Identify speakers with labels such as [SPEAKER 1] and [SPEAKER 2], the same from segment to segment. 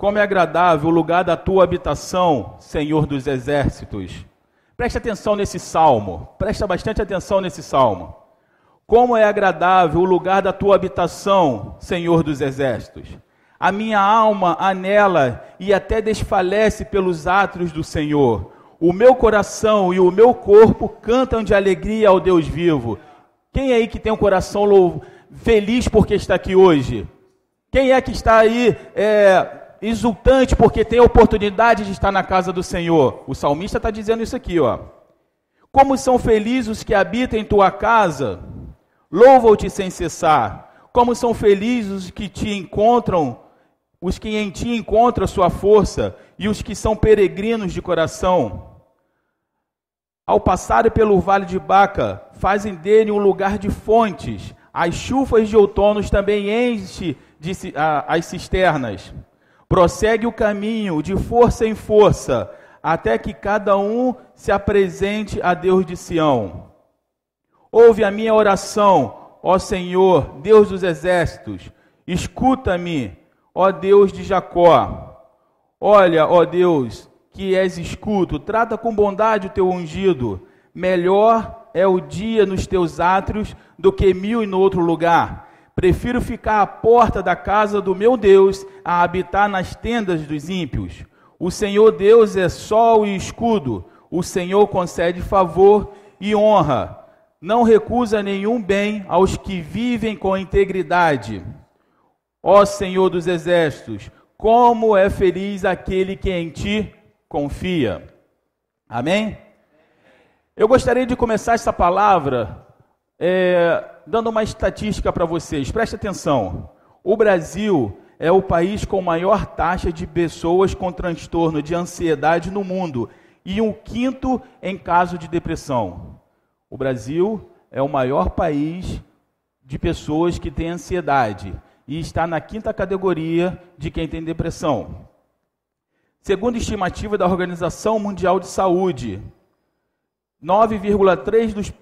[SPEAKER 1] como é agradável o lugar da tua habitação, Senhor dos exércitos. Preste atenção nesse salmo, presta bastante atenção nesse salmo. Como é agradável o lugar da tua habitação, Senhor dos exércitos. A minha alma anela e até desfalece pelos átrios do Senhor. O meu coração e o meu corpo cantam de alegria ao Deus vivo. Quem é aí que tem um coração feliz porque está aqui hoje? Quem é que está aí é, exultante porque tem a oportunidade de estar na casa do Senhor? O salmista está dizendo isso aqui, ó. Como são felizes os que habitam em tua casa, louvam-te sem cessar. Como são felizes os que te encontram os que em ti encontram sua força e os que são peregrinos de coração. Ao passarem pelo vale de Baca, fazem dele um lugar de fontes. As chufas de outono também enche de, as cisternas. Prossegue o caminho de força em força, até que cada um se apresente a Deus de Sião. Ouve a minha oração, ó Senhor, Deus dos exércitos. Escuta-me ó Deus de Jacó. Olha, ó Deus, que és escudo, trata com bondade o teu ungido. Melhor é o dia nos teus átrios do que mil em outro lugar. Prefiro ficar à porta da casa do meu Deus a habitar nas tendas dos ímpios. O Senhor Deus é sol e escudo. O Senhor concede favor e honra. Não recusa nenhum bem aos que vivem com integridade. Ó Senhor dos exércitos, como é feliz aquele que em ti confia. Amém? Eu gostaria de começar essa palavra é, dando uma estatística para vocês. Preste atenção. O Brasil é o país com maior taxa de pessoas com transtorno de ansiedade no mundo e um quinto em caso de depressão. O Brasil é o maior país de pessoas que têm ansiedade e está na quinta categoria de quem tem depressão. Segundo estimativa da Organização Mundial de Saúde, 9,3% dos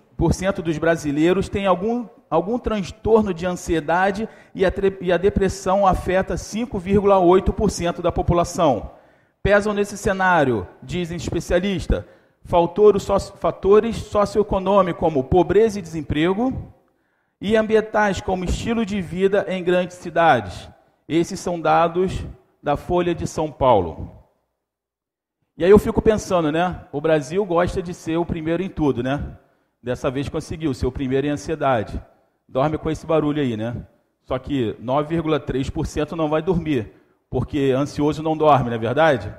[SPEAKER 1] brasileiros têm algum, algum transtorno de ansiedade e a, e a depressão afeta 5,8% da população. Pesam nesse cenário, dizem especialistas, fatores socioeconômicos como pobreza e desemprego, e ambientais como estilo de vida em grandes cidades. Esses são dados da Folha de São Paulo. E aí eu fico pensando, né? O Brasil gosta de ser o primeiro em tudo, né? Dessa vez conseguiu ser o primeiro em ansiedade. Dorme com esse barulho aí, né? Só que 9,3% não vai dormir, porque ansioso não dorme, não é verdade?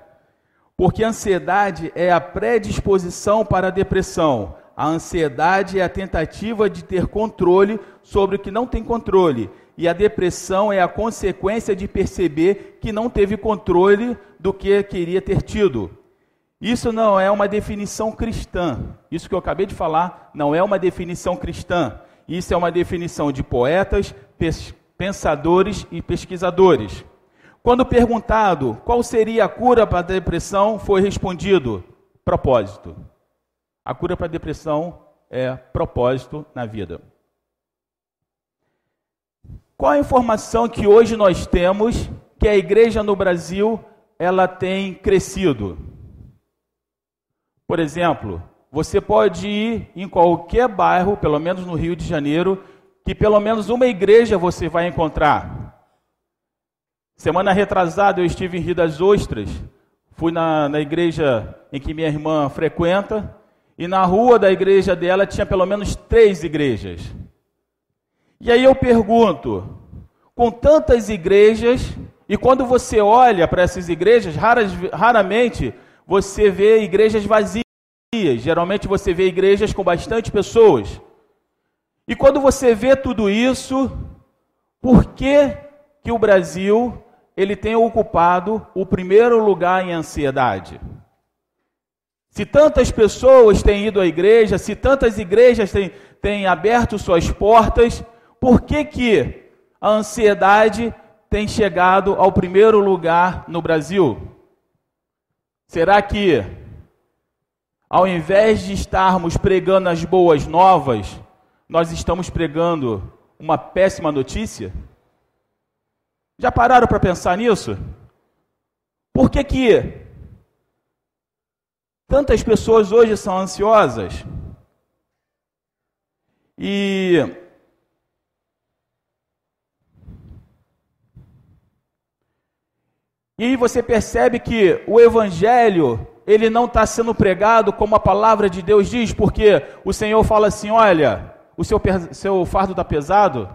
[SPEAKER 1] Porque a ansiedade é a predisposição para a depressão. A ansiedade é a tentativa de ter controle sobre o que não tem controle. E a depressão é a consequência de perceber que não teve controle do que queria ter tido. Isso não é uma definição cristã. Isso que eu acabei de falar não é uma definição cristã. Isso é uma definição de poetas, pensadores e pesquisadores. Quando perguntado qual seria a cura para a depressão, foi respondido: propósito. A cura para a depressão é propósito na vida. Qual a informação que hoje nós temos que a igreja no Brasil ela tem crescido? Por exemplo, você pode ir em qualquer bairro, pelo menos no Rio de Janeiro, que pelo menos uma igreja você vai encontrar. Semana retrasada eu estive em Rio das Ostras, fui na, na igreja em que minha irmã frequenta, e na rua da igreja dela tinha pelo menos três igrejas. E aí eu pergunto, com tantas igrejas, e quando você olha para essas igrejas, raras, raramente você vê igrejas vazias. Geralmente você vê igrejas com bastante pessoas. E quando você vê tudo isso, por que, que o Brasil ele tem ocupado o primeiro lugar em ansiedade? Se tantas pessoas têm ido à igreja, se tantas igrejas têm, têm aberto suas portas, por que, que a ansiedade tem chegado ao primeiro lugar no Brasil? Será que, ao invés de estarmos pregando as boas novas, nós estamos pregando uma péssima notícia? Já pararam para pensar nisso? Por que que tantas pessoas hoje são ansiosas? E E você percebe que o evangelho, ele não está sendo pregado como a palavra de Deus diz, porque o Senhor fala assim: olha, o seu, seu fardo está pesado,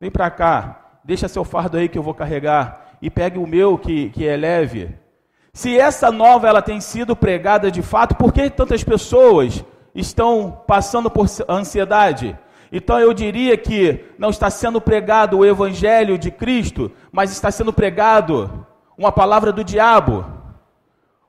[SPEAKER 1] vem para cá, deixa seu fardo aí que eu vou carregar, e pegue o meu que, que é leve. Se essa nova ela tem sido pregada de fato, por que tantas pessoas estão passando por ansiedade? Então eu diria que não está sendo pregado o evangelho de Cristo, mas está sendo pregado uma palavra do diabo.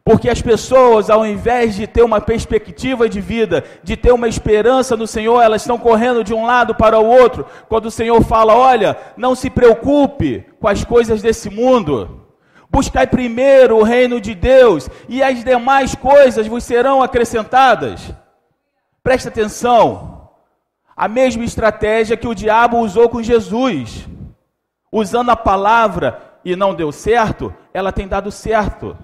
[SPEAKER 1] Porque as pessoas, ao invés de ter uma perspectiva de vida, de ter uma esperança no Senhor, elas estão correndo de um lado para o outro. Quando o Senhor fala: Olha, não se preocupe com as coisas desse mundo. Buscai primeiro o reino de Deus, e as demais coisas vos serão acrescentadas. Preste atenção. A mesma estratégia que o diabo usou com Jesus, usando a palavra e não deu certo, ela tem dado certo.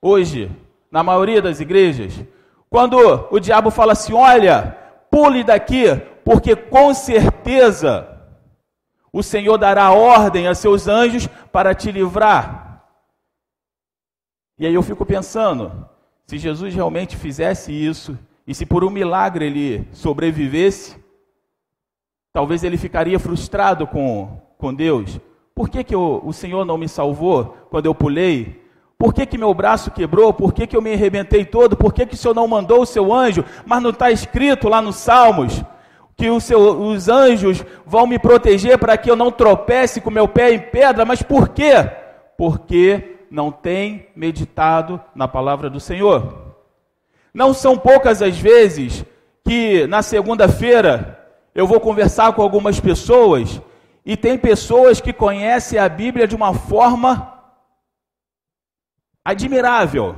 [SPEAKER 1] Hoje, na maioria das igrejas, quando o diabo fala assim: olha, pule daqui, porque com certeza o Senhor dará ordem a seus anjos para te livrar. E aí eu fico pensando, se Jesus realmente fizesse isso, e se por um milagre ele sobrevivesse, talvez ele ficaria frustrado com, com Deus, por que, que eu, o Senhor não me salvou quando eu pulei? Por que, que meu braço quebrou? Por que, que eu me arrebentei todo? Por que, que o Senhor não mandou o seu anjo? Mas não está escrito lá nos Salmos que seu, os anjos vão me proteger para que eu não tropece com meu pé em pedra. Mas por quê? Porque não tem meditado na palavra do Senhor. Não são poucas as vezes que na segunda-feira eu vou conversar com algumas pessoas e tem pessoas que conhecem a Bíblia de uma forma admirável.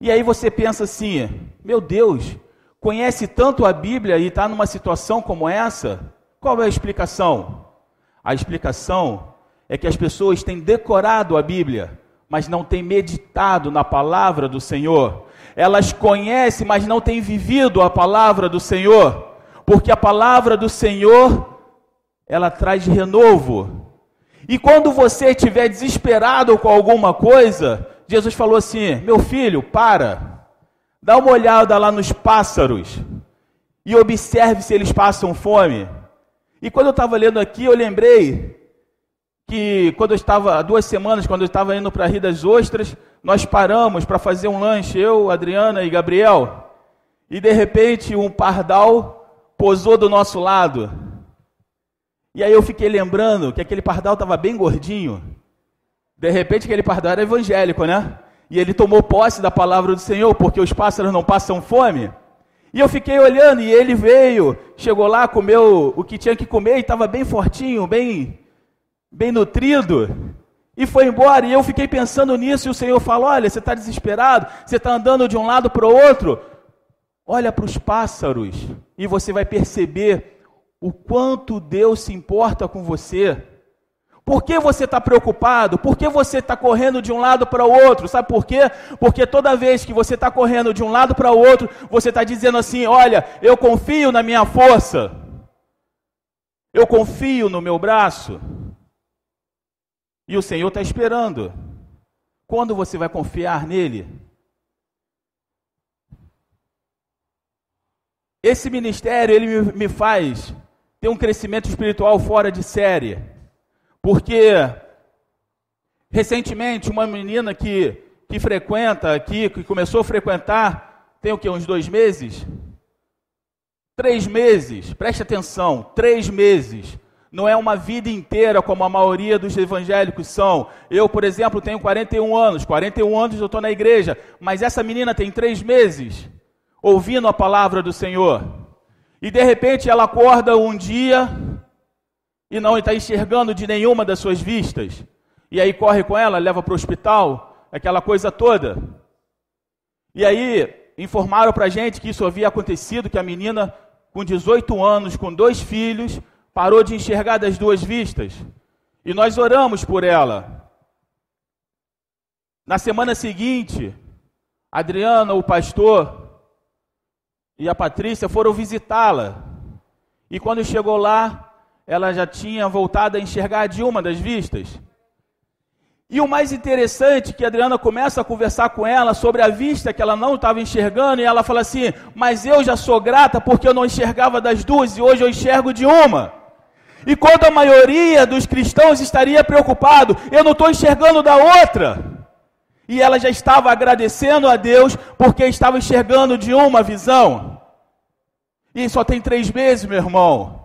[SPEAKER 1] E aí você pensa assim: meu Deus, conhece tanto a Bíblia e está numa situação como essa? Qual é a explicação? A explicação é que as pessoas têm decorado a Bíblia, mas não têm meditado na palavra do Senhor. Elas conhecem, mas não têm vivido a palavra do Senhor, porque a palavra do Senhor ela traz renovo. E quando você estiver desesperado com alguma coisa, Jesus falou assim: meu filho, para, dá uma olhada lá nos pássaros e observe se eles passam fome. E quando eu estava lendo aqui, eu lembrei que quando eu estava, há duas semanas, quando eu estava indo para Rio das Ostras, nós paramos para fazer um lanche, eu, Adriana e Gabriel, e de repente um pardal posou do nosso lado. E aí eu fiquei lembrando que aquele pardal estava bem gordinho. De repente aquele pardal era evangélico, né? E ele tomou posse da palavra do Senhor, porque os pássaros não passam fome. E eu fiquei olhando e ele veio, chegou lá, comeu o que tinha que comer e estava bem fortinho, bem, bem nutrido. E foi embora. E eu fiquei pensando nisso. E o Senhor falou: Olha, você está desesperado, você está andando de um lado para o outro. Olha para os pássaros e você vai perceber o quanto Deus se importa com você. Por que você está preocupado? Por que você está correndo de um lado para o outro? Sabe por quê? Porque toda vez que você está correndo de um lado para o outro, você está dizendo assim: olha, eu confio na minha força, eu confio no meu braço. E o Senhor está esperando. Quando você vai confiar nele? Esse ministério, ele me faz ter um crescimento espiritual fora de série. Porque recentemente uma menina que, que frequenta aqui, que começou a frequentar, tem o que, uns dois meses? Três meses, preste atenção, três meses. Não é uma vida inteira como a maioria dos evangélicos são. Eu, por exemplo, tenho 41 anos, 41 anos eu estou na igreja, mas essa menina tem três meses ouvindo a palavra do Senhor. E de repente ela acorda um dia e não está enxergando de nenhuma das suas vistas. E aí corre com ela, leva para o hospital, aquela coisa toda. E aí informaram para a gente que isso havia acontecido, que a menina com 18 anos, com dois filhos, parou de enxergar das duas vistas. E nós oramos por ela. Na semana seguinte, Adriana, o pastor, e a Patrícia foram visitá-la. E quando chegou lá, ela já tinha voltado a enxergar de uma das vistas. E o mais interessante é que a Adriana começa a conversar com ela sobre a vista que ela não estava enxergando, e ela fala assim: Mas eu já sou grata porque eu não enxergava das duas e hoje eu enxergo de uma. E quando a maioria dos cristãos estaria preocupado, eu não estou enxergando da outra. E ela já estava agradecendo a Deus porque estava enxergando de uma visão. E só tem três meses, meu irmão.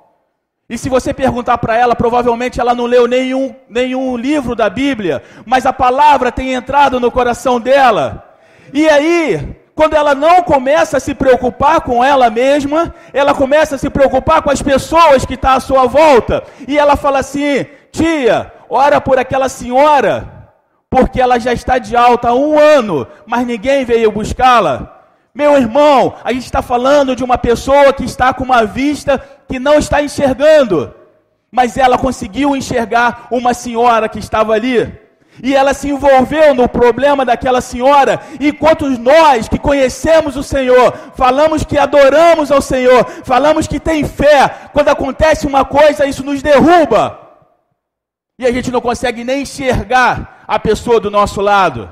[SPEAKER 1] E se você perguntar para ela, provavelmente ela não leu nenhum, nenhum livro da Bíblia, mas a palavra tem entrado no coração dela. E aí, quando ela não começa a se preocupar com ela mesma, ela começa a se preocupar com as pessoas que estão tá à sua volta. E ela fala assim: tia, ora por aquela senhora, porque ela já está de alta há um ano, mas ninguém veio buscá-la. Meu irmão, a gente está falando de uma pessoa que está com uma vista que não está enxergando, mas ela conseguiu enxergar uma senhora que estava ali. E ela se envolveu no problema daquela senhora, enquanto nós que conhecemos o Senhor, falamos que adoramos ao Senhor, falamos que tem fé, quando acontece uma coisa, isso nos derruba. E a gente não consegue nem enxergar a pessoa do nosso lado.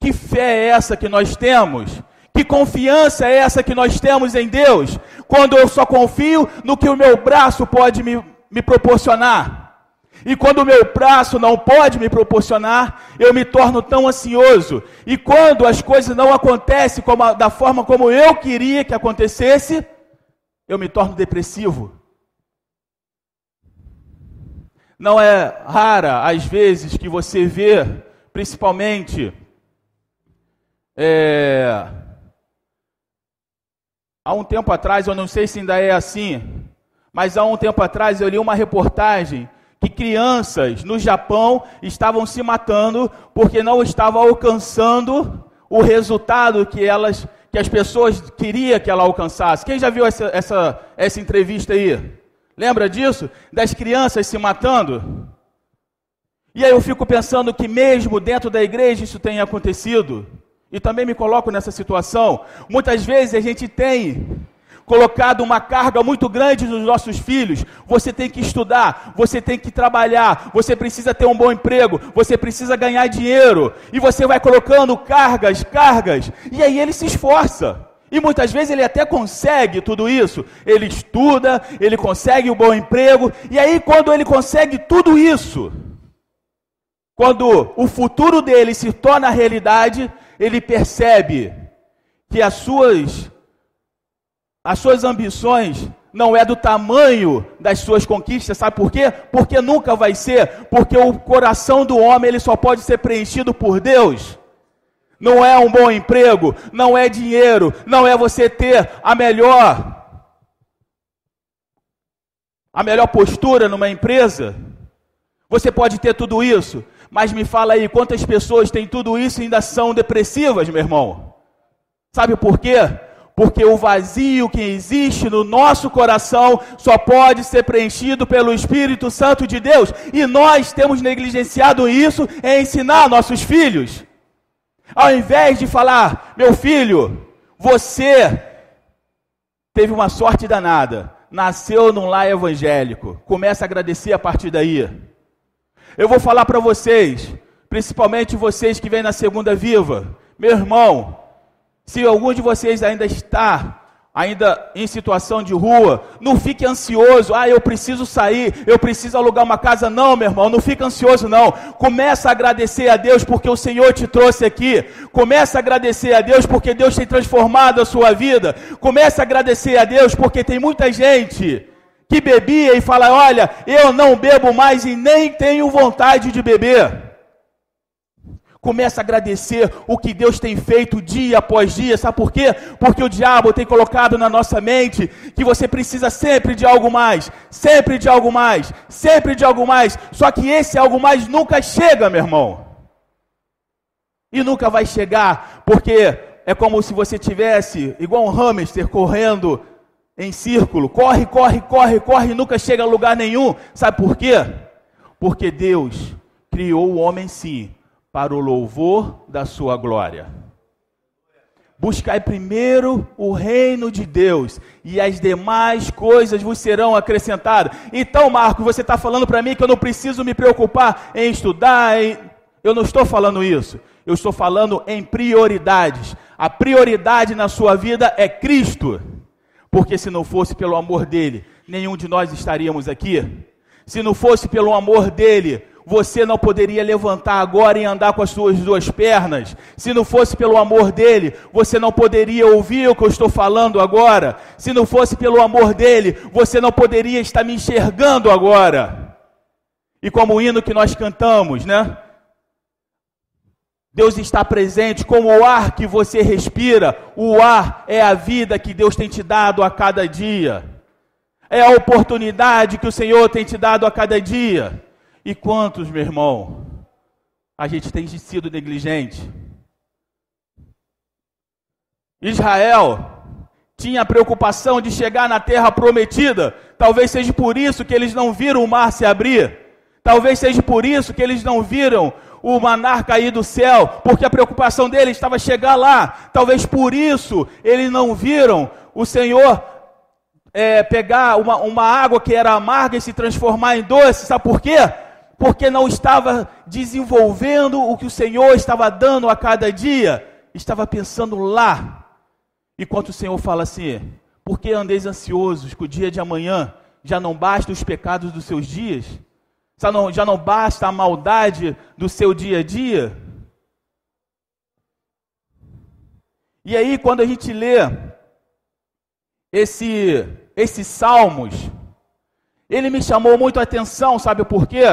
[SPEAKER 1] Que fé é essa que nós temos? Que confiança é essa que nós temos em Deus? Quando eu só confio no que o meu braço pode me, me proporcionar. E quando o meu braço não pode me proporcionar, eu me torno tão ansioso. E quando as coisas não acontecem como, da forma como eu queria que acontecesse, eu me torno depressivo. Não é rara às vezes que você vê, principalmente é, há um tempo atrás, eu não sei se ainda é assim, mas há um tempo atrás eu li uma reportagem que crianças no Japão estavam se matando porque não estavam alcançando o resultado que elas, que as pessoas queriam que ela alcançasse. Quem já viu essa, essa, essa entrevista aí? Lembra disso? Das crianças se matando? E aí eu fico pensando que mesmo dentro da igreja isso tem acontecido. E também me coloco nessa situação. Muitas vezes a gente tem colocado uma carga muito grande nos nossos filhos. Você tem que estudar, você tem que trabalhar, você precisa ter um bom emprego, você precisa ganhar dinheiro. E você vai colocando cargas, cargas, e aí ele se esforça. E muitas vezes ele até consegue tudo isso. Ele estuda, ele consegue um bom emprego, e aí quando ele consegue tudo isso, quando o futuro dele se torna realidade, ele percebe que as suas as suas ambições não é do tamanho das suas conquistas, sabe por quê? Porque nunca vai ser, porque o coração do homem ele só pode ser preenchido por Deus. Não é um bom emprego, não é dinheiro, não é você ter a melhor a melhor postura numa empresa. Você pode ter tudo isso, mas me fala aí, quantas pessoas têm tudo isso e ainda são depressivas, meu irmão? Sabe por quê? Porque o vazio que existe no nosso coração só pode ser preenchido pelo Espírito Santo de Deus. E nós temos negligenciado isso em ensinar nossos filhos. Ao invés de falar, meu filho, você teve uma sorte danada, nasceu num lar evangélico. Começa a agradecer a partir daí. Eu vou falar para vocês, principalmente vocês que vêm na segunda viva, meu irmão, se algum de vocês ainda está ainda em situação de rua, não fique ansioso, ah, eu preciso sair, eu preciso alugar uma casa, não, meu irmão, não fique ansioso não. Começa a agradecer a Deus porque o Senhor te trouxe aqui. Começa a agradecer a Deus porque Deus tem transformado a sua vida. Começa a agradecer a Deus porque tem muita gente que bebia e fala: Olha, eu não bebo mais e nem tenho vontade de beber. Começa a agradecer o que Deus tem feito dia após dia, sabe por quê? Porque o diabo tem colocado na nossa mente que você precisa sempre de algo mais, sempre de algo mais, sempre de algo mais. Só que esse algo mais nunca chega, meu irmão. E nunca vai chegar, porque é como se você tivesse igual um hamster correndo em círculo, corre, corre, corre, corre, e nunca chega a lugar nenhum. Sabe por quê? Porque Deus criou o homem sim para o louvor da sua glória. Buscai primeiro o reino de Deus e as demais coisas vos serão acrescentadas. Então, Marcos, você está falando para mim que eu não preciso me preocupar em estudar, em... eu não estou falando isso. Eu estou falando em prioridades. A prioridade na sua vida é Cristo. Porque se não fosse pelo amor dele, nenhum de nós estaríamos aqui. Se não fosse pelo amor dele, você não poderia levantar agora e andar com as suas duas pernas. Se não fosse pelo amor dele, você não poderia ouvir o que eu estou falando agora. Se não fosse pelo amor dele, você não poderia estar me enxergando agora. E como o hino que nós cantamos, né? Deus está presente como o ar que você respira. O ar é a vida que Deus tem te dado a cada dia. É a oportunidade que o Senhor tem te dado a cada dia. E quantos, meu irmão, a gente tem sido negligente? Israel tinha a preocupação de chegar na terra prometida. Talvez seja por isso que eles não viram o mar se abrir. Talvez seja por isso que eles não viram o manar cair do céu, porque a preocupação deles estava chegar lá. Talvez por isso eles não viram o Senhor é, pegar uma, uma água que era amarga e se transformar em doce. Sabe por quê? Porque não estava desenvolvendo o que o Senhor estava dando a cada dia, estava pensando lá. Enquanto o Senhor fala assim: por que andeis ansiosos que o dia de amanhã já não basta os pecados dos seus dias? Já não, já não basta a maldade do seu dia a dia? E aí, quando a gente lê esse, esses salmos, ele me chamou muito a atenção, sabe por quê?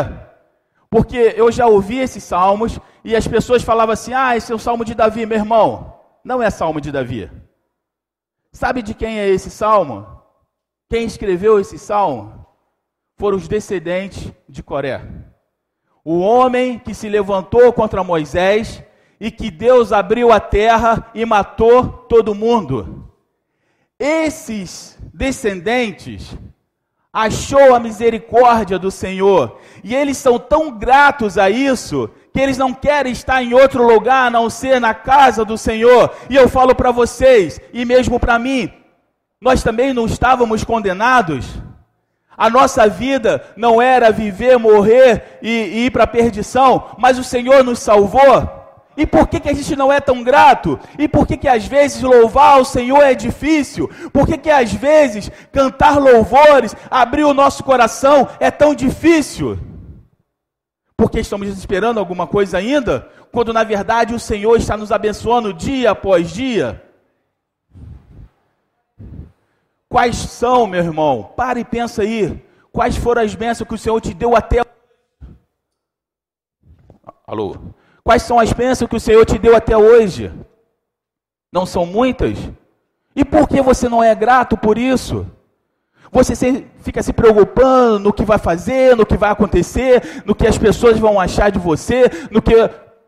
[SPEAKER 1] Porque eu já ouvi esses salmos e as pessoas falavam assim: ah, esse é o salmo de Davi, meu irmão. Não é salmo de Davi. Sabe de quem é esse salmo? Quem escreveu esse salmo? Foram os descendentes de Coré. O homem que se levantou contra Moisés e que Deus abriu a terra e matou todo mundo. Esses descendentes achou a misericórdia do Senhor. E eles são tão gratos a isso que eles não querem estar em outro lugar a não ser na casa do Senhor. E eu falo para vocês, e mesmo para mim, nós também não estávamos condenados. A nossa vida não era viver, morrer e, e ir para a perdição, mas o Senhor nos salvou. E por que, que a gente não é tão grato? E por que, que às vezes louvar o Senhor é difícil? Por que, que às vezes cantar louvores, abrir o nosso coração é tão difícil? Porque estamos esperando alguma coisa ainda? Quando na verdade o Senhor está nos abençoando dia após dia? Quais são, meu irmão? Para e pensa aí. Quais foram as bênçãos que o Senhor te deu até. Alô? Quais são as bênçãos que o Senhor te deu até hoje? Não são muitas? E por que você não é grato por isso? Você se, fica se preocupando no que vai fazer, no que vai acontecer, no que as pessoas vão achar de você, no que.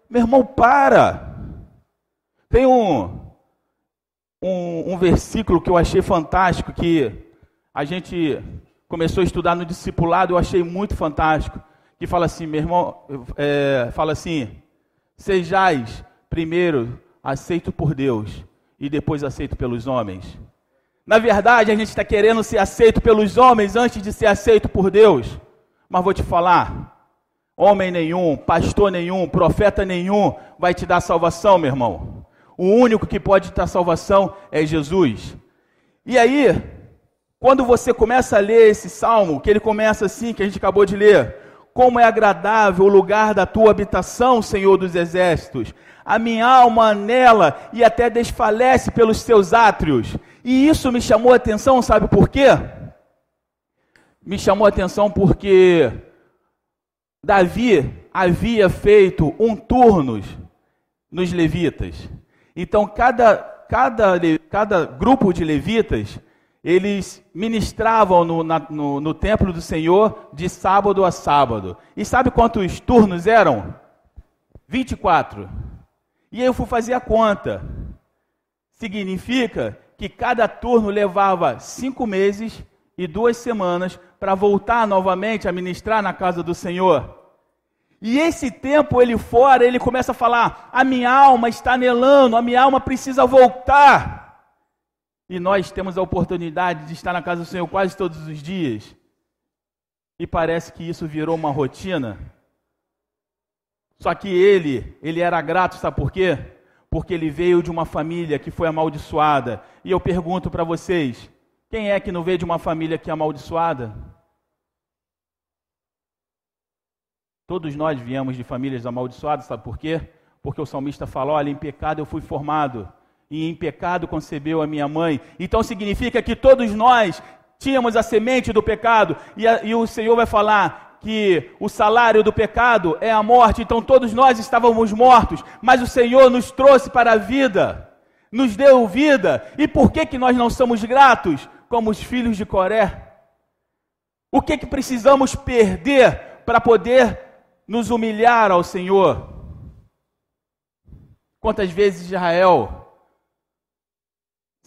[SPEAKER 1] Meu irmão, para! Tem um, um, um versículo que eu achei fantástico, que a gente começou a estudar no discipulado, eu achei muito fantástico, que fala assim, meu irmão, é, fala assim, Sejais primeiro aceito por Deus e depois aceito pelos homens. Na verdade, a gente está querendo ser aceito pelos homens antes de ser aceito por Deus. Mas vou te falar: homem nenhum, pastor nenhum, profeta nenhum vai te dar salvação, meu irmão. O único que pode te dar salvação é Jesus. E aí, quando você começa a ler esse salmo, que ele começa assim, que a gente acabou de ler, como é agradável o lugar da tua habitação, Senhor dos exércitos. A minha alma anela e até desfalece pelos teus átrios. E isso me chamou a atenção, sabe por quê? Me chamou a atenção porque Davi havia feito um turno nos levitas. Então, cada, cada, cada grupo de levitas eles ministravam no, na, no, no, templo do Senhor de sábado a sábado. E sabe quantos turnos eram? 24. E eu fui fazer a conta. Significa que cada turno levava cinco meses e duas semanas para voltar novamente a ministrar na casa do Senhor. E esse tempo ele fora, ele começa a falar: a minha alma está anelando, a minha alma precisa voltar. E nós temos a oportunidade de estar na casa do Senhor quase todos os dias. E parece que isso virou uma rotina. Só que ele, ele era grato, sabe por quê? Porque ele veio de uma família que foi amaldiçoada. E eu pergunto para vocês: quem é que não veio de uma família que é amaldiçoada? Todos nós viemos de famílias amaldiçoadas, sabe por quê? Porque o salmista falou: olha, em pecado eu fui formado, e em pecado concebeu a minha mãe. Então significa que todos nós tínhamos a semente do pecado, e, a, e o Senhor vai falar que o salário do pecado é a morte, então todos nós estávamos mortos, mas o Senhor nos trouxe para a vida, nos deu vida, e por que, que nós não somos gratos, como os filhos de Coré? O que, que precisamos perder para poder nos humilhar ao Senhor? Quantas vezes Israel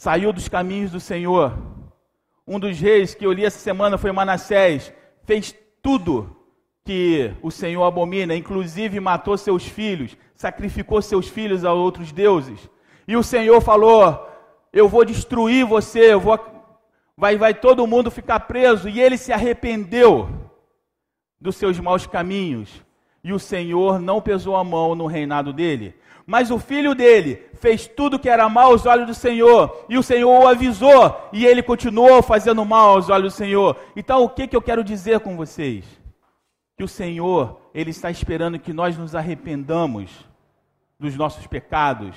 [SPEAKER 1] saiu dos caminhos do Senhor, um dos reis que eu li essa semana foi Manassés, fez tudo que o Senhor abomina, inclusive matou seus filhos, sacrificou seus filhos a outros deuses. E o Senhor falou: Eu vou destruir você, eu vou vai vai todo mundo ficar preso, e ele se arrependeu dos seus maus caminhos. E o Senhor não pesou a mão no reinado dele. Mas o filho dele fez tudo que era mal aos olhos do Senhor, e o Senhor o avisou, e ele continuou fazendo mal aos olhos do Senhor. Então, o que, que eu quero dizer com vocês? Que o Senhor, ele está esperando que nós nos arrependamos dos nossos pecados,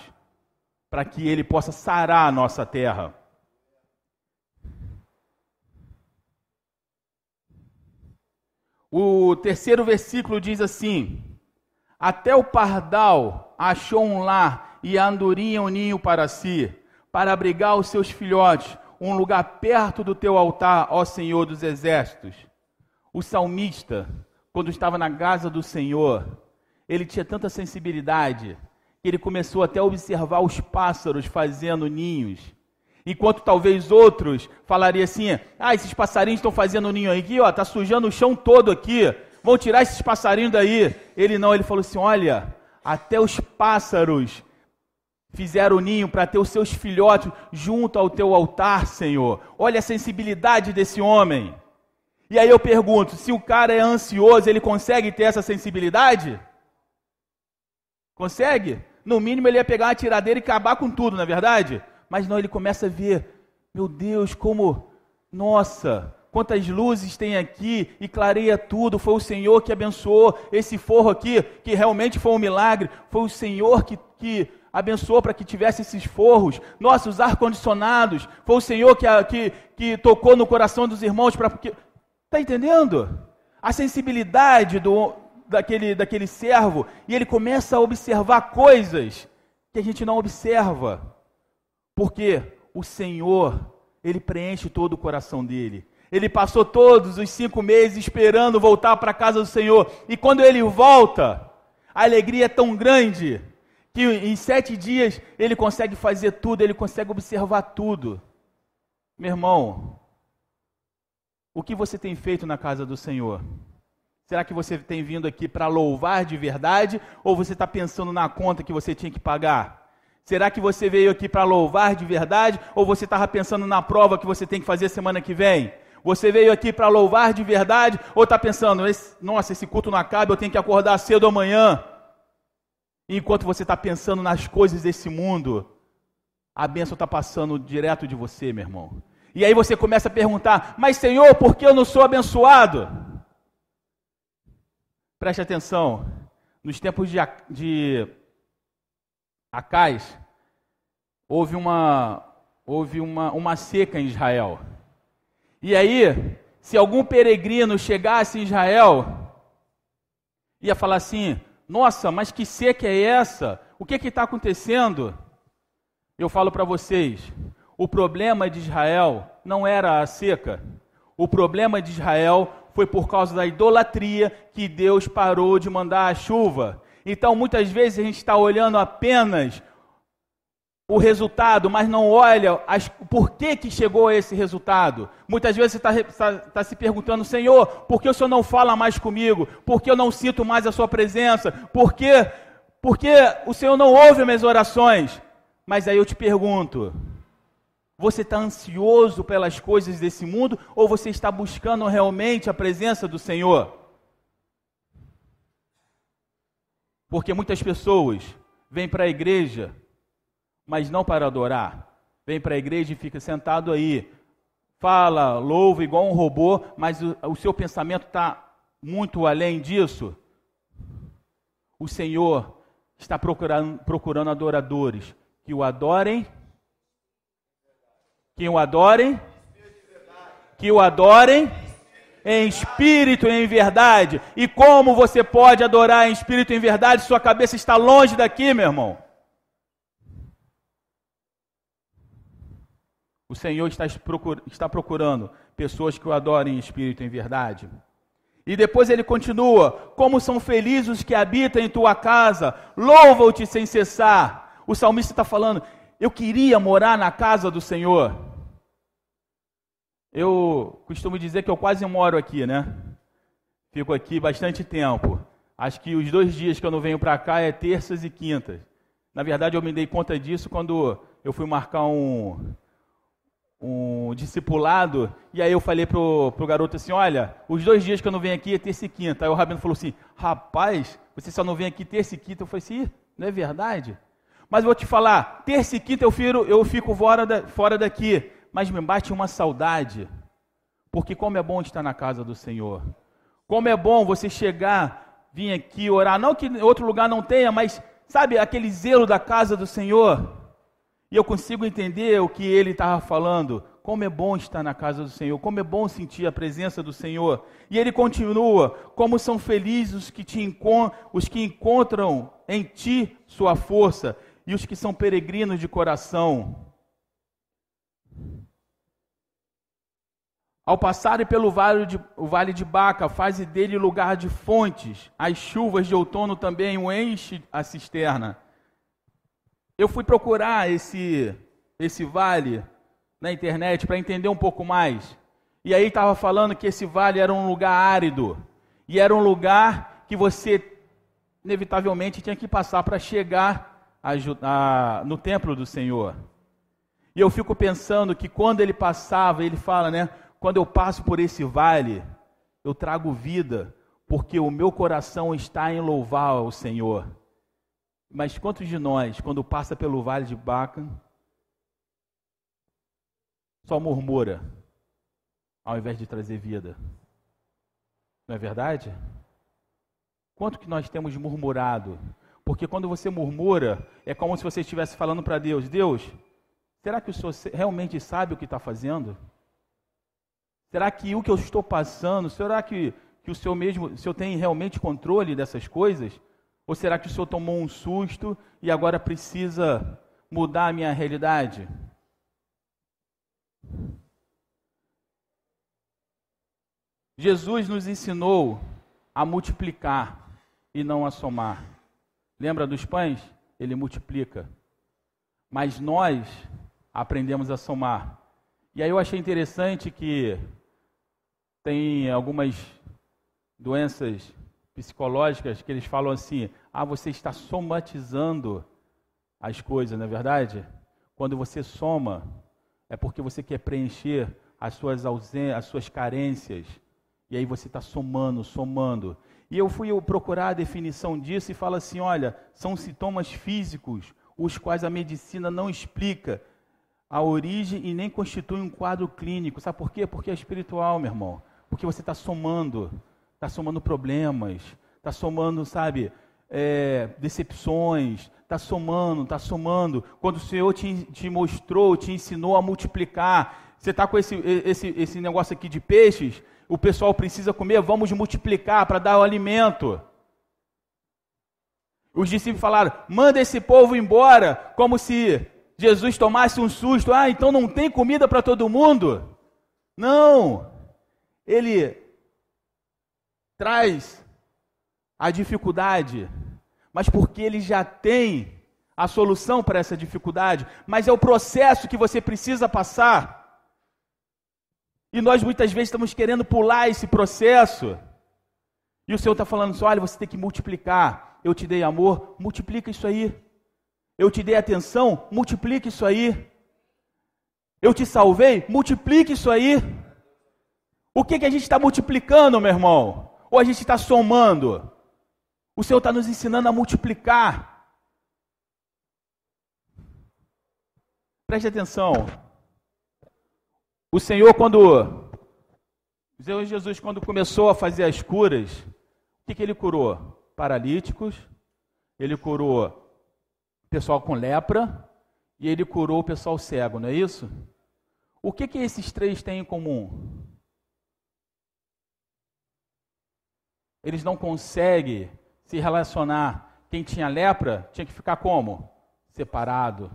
[SPEAKER 1] para que ele possa sarar a nossa terra. O terceiro versículo diz assim: Até o pardal achou um lar e a andorinha um ninho para si, para abrigar os seus filhotes, um lugar perto do teu altar, ó Senhor dos exércitos. O salmista, quando estava na casa do Senhor, ele tinha tanta sensibilidade que ele começou até a observar os pássaros fazendo ninhos. Enquanto talvez outros falariam assim: ah, esses passarinhos estão fazendo ninho aqui, ó, tá sujando o chão todo aqui, vão tirar esses passarinhos daí. Ele não, ele falou assim: olha, até os pássaros fizeram ninho para ter os seus filhotes junto ao teu altar, Senhor. Olha a sensibilidade desse homem. E aí eu pergunto: se o cara é ansioso, ele consegue ter essa sensibilidade? Consegue? No mínimo ele ia pegar uma tiradeira e acabar com tudo, na é verdade? Mas não, ele começa a ver: meu Deus, como, nossa, quantas luzes tem aqui e clareia tudo. Foi o Senhor que abençoou esse forro aqui, que realmente foi um milagre. Foi o Senhor que, que abençoou para que tivesse esses forros. Nossa, os ar-condicionados. Foi o Senhor que, que, que tocou no coração dos irmãos para. Está entendendo? A sensibilidade do, daquele, daquele servo. E ele começa a observar coisas que a gente não observa. Porque o Senhor, ele preenche todo o coração dele. Ele passou todos os cinco meses esperando voltar para a casa do Senhor. E quando ele volta, a alegria é tão grande que em sete dias ele consegue fazer tudo, ele consegue observar tudo. Meu irmão, o que você tem feito na casa do Senhor? Será que você tem vindo aqui para louvar de verdade ou você está pensando na conta que você tinha que pagar? Será que você veio aqui para louvar de verdade ou você estava pensando na prova que você tem que fazer semana que vem? Você veio aqui para louvar de verdade ou está pensando, nossa, esse culto não acaba, eu tenho que acordar cedo amanhã? Enquanto você está pensando nas coisas desse mundo, a bênção está passando direto de você, meu irmão. E aí você começa a perguntar: Mas Senhor, por que eu não sou abençoado? Preste atenção. Nos tempos de, de Acais, houve uma, houve uma, uma seca em Israel. E aí, se algum peregrino chegasse em Israel, ia falar assim: Nossa, mas que seca é essa? O que está acontecendo? Eu falo para vocês: o problema de Israel não era a seca. O problema de Israel foi por causa da idolatria que Deus parou de mandar a chuva. Então, muitas vezes a gente está olhando apenas o resultado, mas não olha as, por que, que chegou a esse resultado. Muitas vezes você está tá, tá se perguntando, Senhor, por que o Senhor não fala mais comigo? Por que eu não sinto mais a Sua presença? Por que, por que o Senhor não ouve minhas orações? Mas aí eu te pergunto, você está ansioso pelas coisas desse mundo ou você está buscando realmente a presença do Senhor? Porque muitas pessoas vêm para a igreja mas não para adorar. Vem para a igreja e fica sentado aí, fala, louva igual um robô, mas o, o seu pensamento está muito além disso. O Senhor está procurando, procurando adoradores que o adorem, que o adorem, que o adorem em espírito e em verdade. E como você pode adorar em espírito e em verdade? Sua cabeça está longe daqui, meu irmão. O Senhor está procurando pessoas que o adorem em espírito e em verdade. E depois ele continua: Como são felizes os que habitam em tua casa, louva-te sem cessar. O salmista está falando: Eu queria morar na casa do Senhor. Eu costumo dizer que eu quase moro aqui, né? Fico aqui bastante tempo. Acho que os dois dias que eu não venho para cá é terças e quintas. Na verdade, eu me dei conta disso quando eu fui marcar um, um discipulado, e aí eu falei pro, pro garoto assim, olha, os dois dias que eu não venho aqui é terça e quinta. Aí o Rabino falou assim, rapaz, você só não vem aqui terça e quinta. Eu falei assim, não é verdade? Mas vou te falar, terça e quinta eu, firo, eu fico fora, da, fora daqui, mas me bate uma saudade, porque como é bom estar na casa do Senhor. Como é bom você chegar, vir aqui orar, não que outro lugar não tenha, mas sabe aquele zelo da casa do Senhor? E eu consigo entender o que ele estava falando. Como é bom estar na casa do Senhor, como é bom sentir a presença do Senhor. E ele continua: como são felizes os que, te os que encontram em ti sua força e os que são peregrinos de coração. Ao passarem pelo vale de, o vale de Baca, faze dele lugar de fontes. As chuvas de outono também o enche a cisterna. Eu fui procurar esse, esse vale na internet para entender um pouco mais. E aí estava falando que esse vale era um lugar árido. E era um lugar que você, inevitavelmente, tinha que passar para chegar a, a, no templo do Senhor. E eu fico pensando que quando ele passava, ele fala, né? Quando eu passo por esse vale, eu trago vida, porque o meu coração está em louvar o Senhor. Mas quantos de nós, quando passa pelo vale de Baca, só murmura, ao invés de trazer vida? Não é verdade? Quanto que nós temos murmurado? Porque quando você murmura, é como se você estivesse falando para Deus: Deus, será que o Senhor realmente sabe o que está fazendo? Será que o que eu estou passando, será que, que o Senhor mesmo, o Senhor tem realmente controle dessas coisas? Ou será que o Senhor tomou um susto e agora precisa mudar a minha realidade? Jesus nos ensinou a multiplicar e não a somar. Lembra dos pães? Ele multiplica. Mas nós aprendemos a somar. E aí eu achei interessante que tem algumas doenças psicológicas que eles falam assim: ah, você está somatizando as coisas, não é verdade? Quando você soma, é porque você quer preencher as suas ausências, as suas carências. E aí você está somando, somando. E eu fui procurar a definição disso e fala assim: olha, são sintomas físicos, os quais a medicina não explica a origem e nem constitui um quadro clínico. Sabe por quê? Porque é espiritual, meu irmão. Porque você está somando está somando problemas, está somando, sabe, é, decepções, está somando, está somando. Quando o Senhor te, te, mostrou, te ensinou a multiplicar, você está com esse, esse, esse negócio aqui de peixes, o pessoal precisa comer, vamos multiplicar para dar o alimento. Os discípulos falaram: manda esse povo embora, como se Jesus tomasse um susto. Ah, então não tem comida para todo mundo? Não. Ele traz a dificuldade, mas porque ele já tem a solução para essa dificuldade, mas é o processo que você precisa passar. E nós muitas vezes estamos querendo pular esse processo. E o Senhor está falando assim: olha, você tem que multiplicar. Eu te dei amor, multiplica isso aí. Eu te dei atenção, multiplica isso aí. Eu te salvei, multiplique isso aí. O que, que a gente está multiplicando, meu irmão? Ou a gente está somando? O Senhor está nos ensinando a multiplicar. Preste atenção. O Senhor, quando. O Senhor Jesus, quando começou a fazer as curas, o que, que ele curou? Paralíticos, ele curou pessoal com lepra e ele curou o pessoal cego, não é isso? O que, que esses três têm em comum? Eles não conseguem se relacionar. Quem tinha lepra tinha que ficar como? Separado.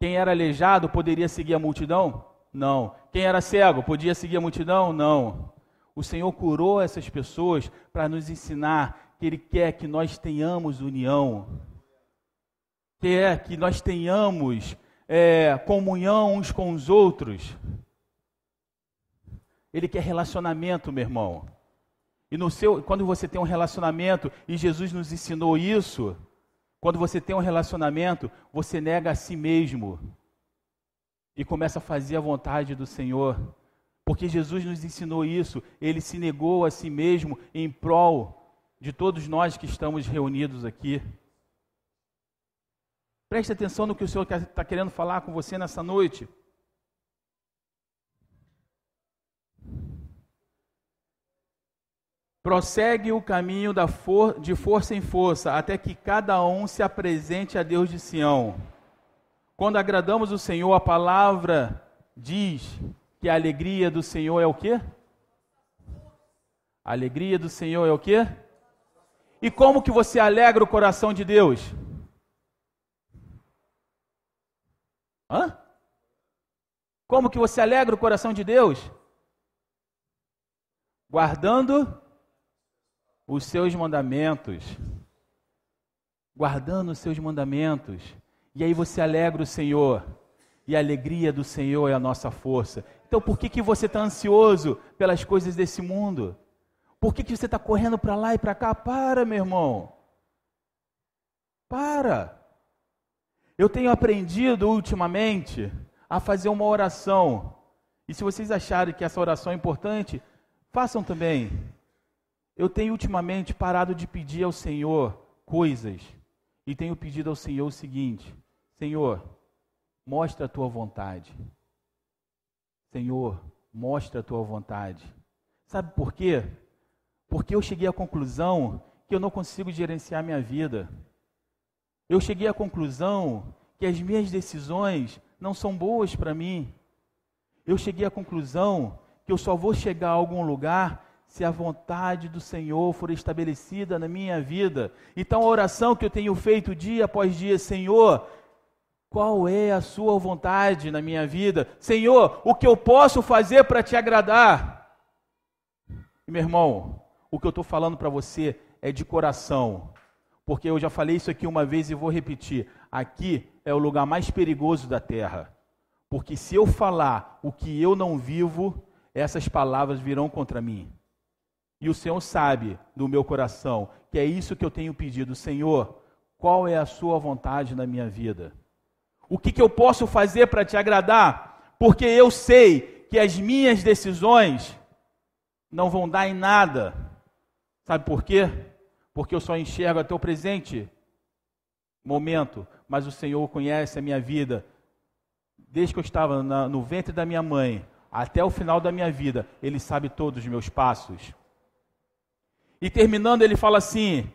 [SPEAKER 1] Quem era aleijado poderia seguir a multidão? Não. Quem era cego podia seguir a multidão? Não. O Senhor curou essas pessoas para nos ensinar que Ele quer que nós tenhamos união, quer que nós tenhamos é, comunhão uns com os outros. Ele quer relacionamento, meu irmão. E no seu, quando você tem um relacionamento, e Jesus nos ensinou isso, quando você tem um relacionamento, você nega a si mesmo e começa a fazer a vontade do Senhor. Porque Jesus nos ensinou isso, ele se negou a si mesmo em prol de todos nós que estamos reunidos aqui. Preste atenção no que o Senhor está querendo falar com você nessa noite. Prossegue o caminho for de força em força, até que cada um se apresente a Deus de Sião. Quando agradamos o Senhor, a palavra diz que a alegria do Senhor é o quê? A alegria do Senhor é o quê? E como que você alegra o coração de Deus? Hã? Como que você alegra o coração de Deus? Guardando os seus mandamentos. Guardando os seus mandamentos. E aí você alegra o Senhor. E a alegria do Senhor é a nossa força. Então por que, que você está ansioso pelas coisas desse mundo? Por que, que você está correndo para lá e para cá? Para, meu irmão. Para. Eu tenho aprendido ultimamente a fazer uma oração. E se vocês acharem que essa oração é importante, façam também. Eu tenho ultimamente parado de pedir ao Senhor coisas e tenho pedido ao Senhor o seguinte: Senhor, mostra a tua vontade. Senhor, mostra a tua vontade. Sabe por quê? Porque eu cheguei à conclusão que eu não consigo gerenciar minha vida. Eu cheguei à conclusão que as minhas decisões não são boas para mim. Eu cheguei à conclusão que eu só vou chegar a algum lugar se a vontade do Senhor for estabelecida na minha vida. Então a oração que eu tenho feito dia após dia, Senhor, qual é a sua vontade na minha vida? Senhor, o que eu posso fazer para te agradar? E, meu irmão, o que eu estou falando para você é de coração, porque eu já falei isso aqui uma vez e vou repetir. Aqui é o lugar mais perigoso da terra, porque se eu falar o que eu não vivo, essas palavras virão contra mim. E o Senhor sabe do meu coração que é isso que eu tenho pedido. Senhor, qual é a sua vontade na minha vida? O que, que eu posso fazer para te agradar? Porque eu sei que as minhas decisões não vão dar em nada. Sabe por quê? Porque eu só enxergo até o presente momento, mas o Senhor conhece a minha vida. Desde que eu estava na, no ventre da minha mãe até o final da minha vida, Ele sabe todos os meus passos. E terminando, ele fala assim: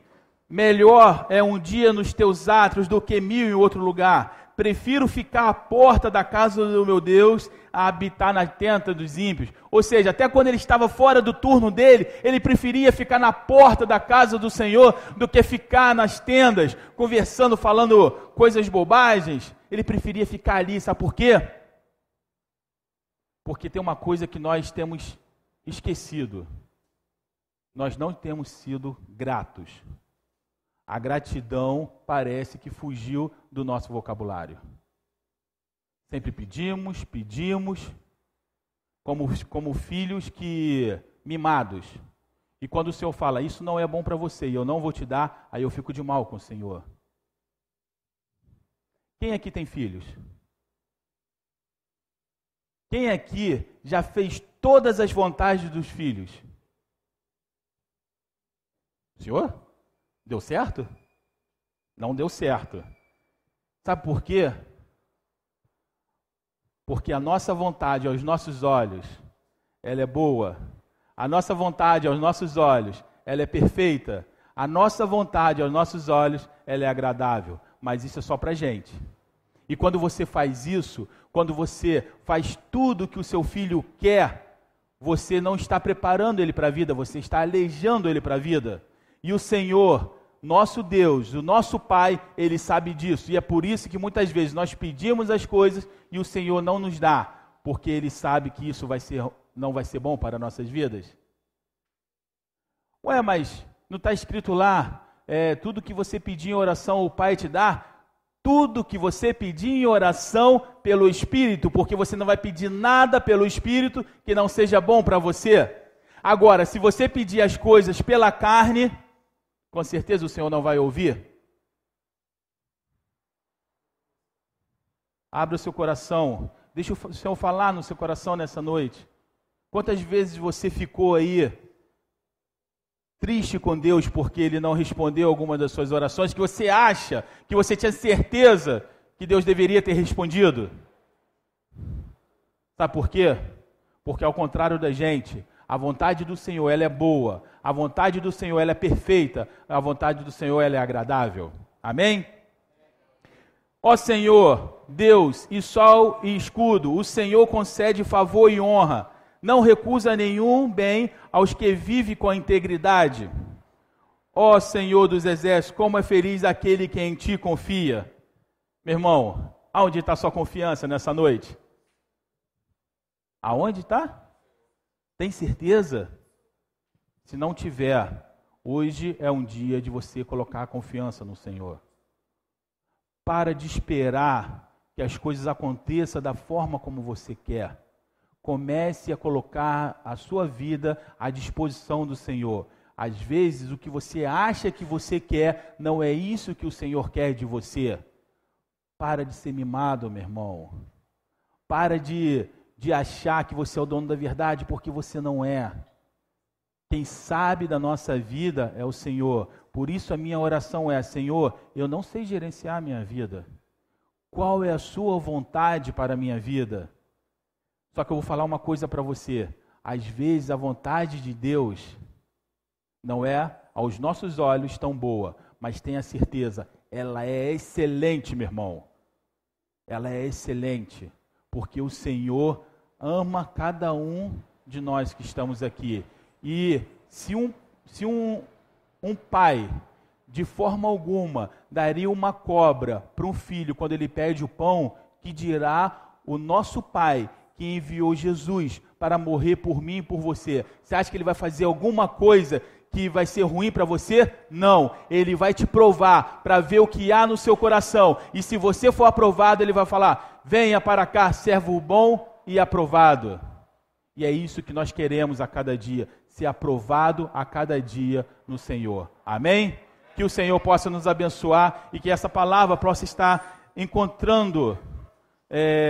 [SPEAKER 1] Melhor é um dia nos teus átrios do que mil em outro lugar. Prefiro ficar à porta da casa do meu Deus a habitar na tenda dos ímpios. Ou seja, até quando ele estava fora do turno dele, ele preferia ficar na porta da casa do Senhor do que ficar nas tendas, conversando, falando coisas bobagens. Ele preferia ficar ali, sabe por quê? Porque tem uma coisa que nós temos esquecido nós não temos sido gratos. a gratidão parece que fugiu do nosso vocabulário. Sempre pedimos, pedimos, como, como filhos que mimados. E quando o Senhor fala, isso não é bom para você e eu não vou te dar, aí eu fico de mal com o Senhor. Quem aqui tem filhos? Quem aqui já fez todas as vontades dos filhos? Deu certo? Não deu certo. Sabe por quê? Porque a nossa vontade aos nossos olhos, ela é boa. A nossa vontade aos nossos olhos, ela é perfeita. A nossa vontade aos nossos olhos, ela é agradável. Mas isso é só para gente. E quando você faz isso, quando você faz tudo que o seu filho quer, você não está preparando ele para a vida, você está aleijando ele para a vida. E o Senhor, nosso Deus, o nosso Pai, ele sabe disso. E é por isso que muitas vezes nós pedimos as coisas e o Senhor não nos dá, porque ele sabe que isso vai ser, não vai ser bom para nossas vidas. Ué, mas não está escrito lá, é, tudo que você pedir em oração o Pai te dá? tudo que você pedir em oração pelo Espírito, porque você não vai pedir nada pelo Espírito que não seja bom para você. Agora, se você pedir as coisas pela carne, com certeza o Senhor não vai ouvir. Abra o seu coração, deixa o Senhor falar no seu coração nessa noite. Quantas vezes você ficou aí triste com Deus porque ele não respondeu alguma das suas orações que você acha, que você tinha certeza que Deus deveria ter respondido? Sabe por quê? Porque ao contrário da gente, a vontade do Senhor ela é boa, a vontade do Senhor ela é perfeita, a vontade do Senhor ela é agradável. Amém? Ó Senhor, Deus e sol e escudo, o Senhor concede favor e honra não recusa nenhum bem aos que vivem com integridade. Ó Senhor dos exércitos, como é feliz aquele que em ti confia. Meu irmão, aonde está sua confiança nessa noite? Aonde está? Tem certeza? Se não tiver, hoje é um dia de você colocar a confiança no Senhor. Para de esperar que as coisas aconteçam da forma como você quer comece a colocar a sua vida à disposição do Senhor. Às vezes, o que você acha que você quer não é isso que o Senhor quer de você. Para de ser mimado, meu irmão. Para de, de achar que você é o dono da verdade, porque você não é. Quem sabe da nossa vida é o Senhor. Por isso a minha oração é: Senhor, eu não sei gerenciar a minha vida. Qual é a sua vontade para a minha vida? Só que eu vou falar uma coisa para você. Às vezes a vontade de Deus não é aos nossos olhos tão boa, mas tenha certeza, ela é excelente, meu irmão. Ela é excelente, porque o Senhor ama cada um de nós que estamos aqui. E se um, se um, um pai, de forma alguma, daria uma cobra para um filho quando ele pede o pão, que dirá o nosso pai que enviou Jesus para morrer por mim e por você. Você acha que ele vai fazer alguma coisa que vai ser ruim para você? Não. Ele vai te provar para ver o que há no seu coração. E se você for aprovado, ele vai falar: Venha para cá, servo bom e aprovado. E é isso que nós queremos a cada dia, ser aprovado a cada dia no Senhor. Amém? Que o Senhor possa nos abençoar e que essa palavra possa estar encontrando. É,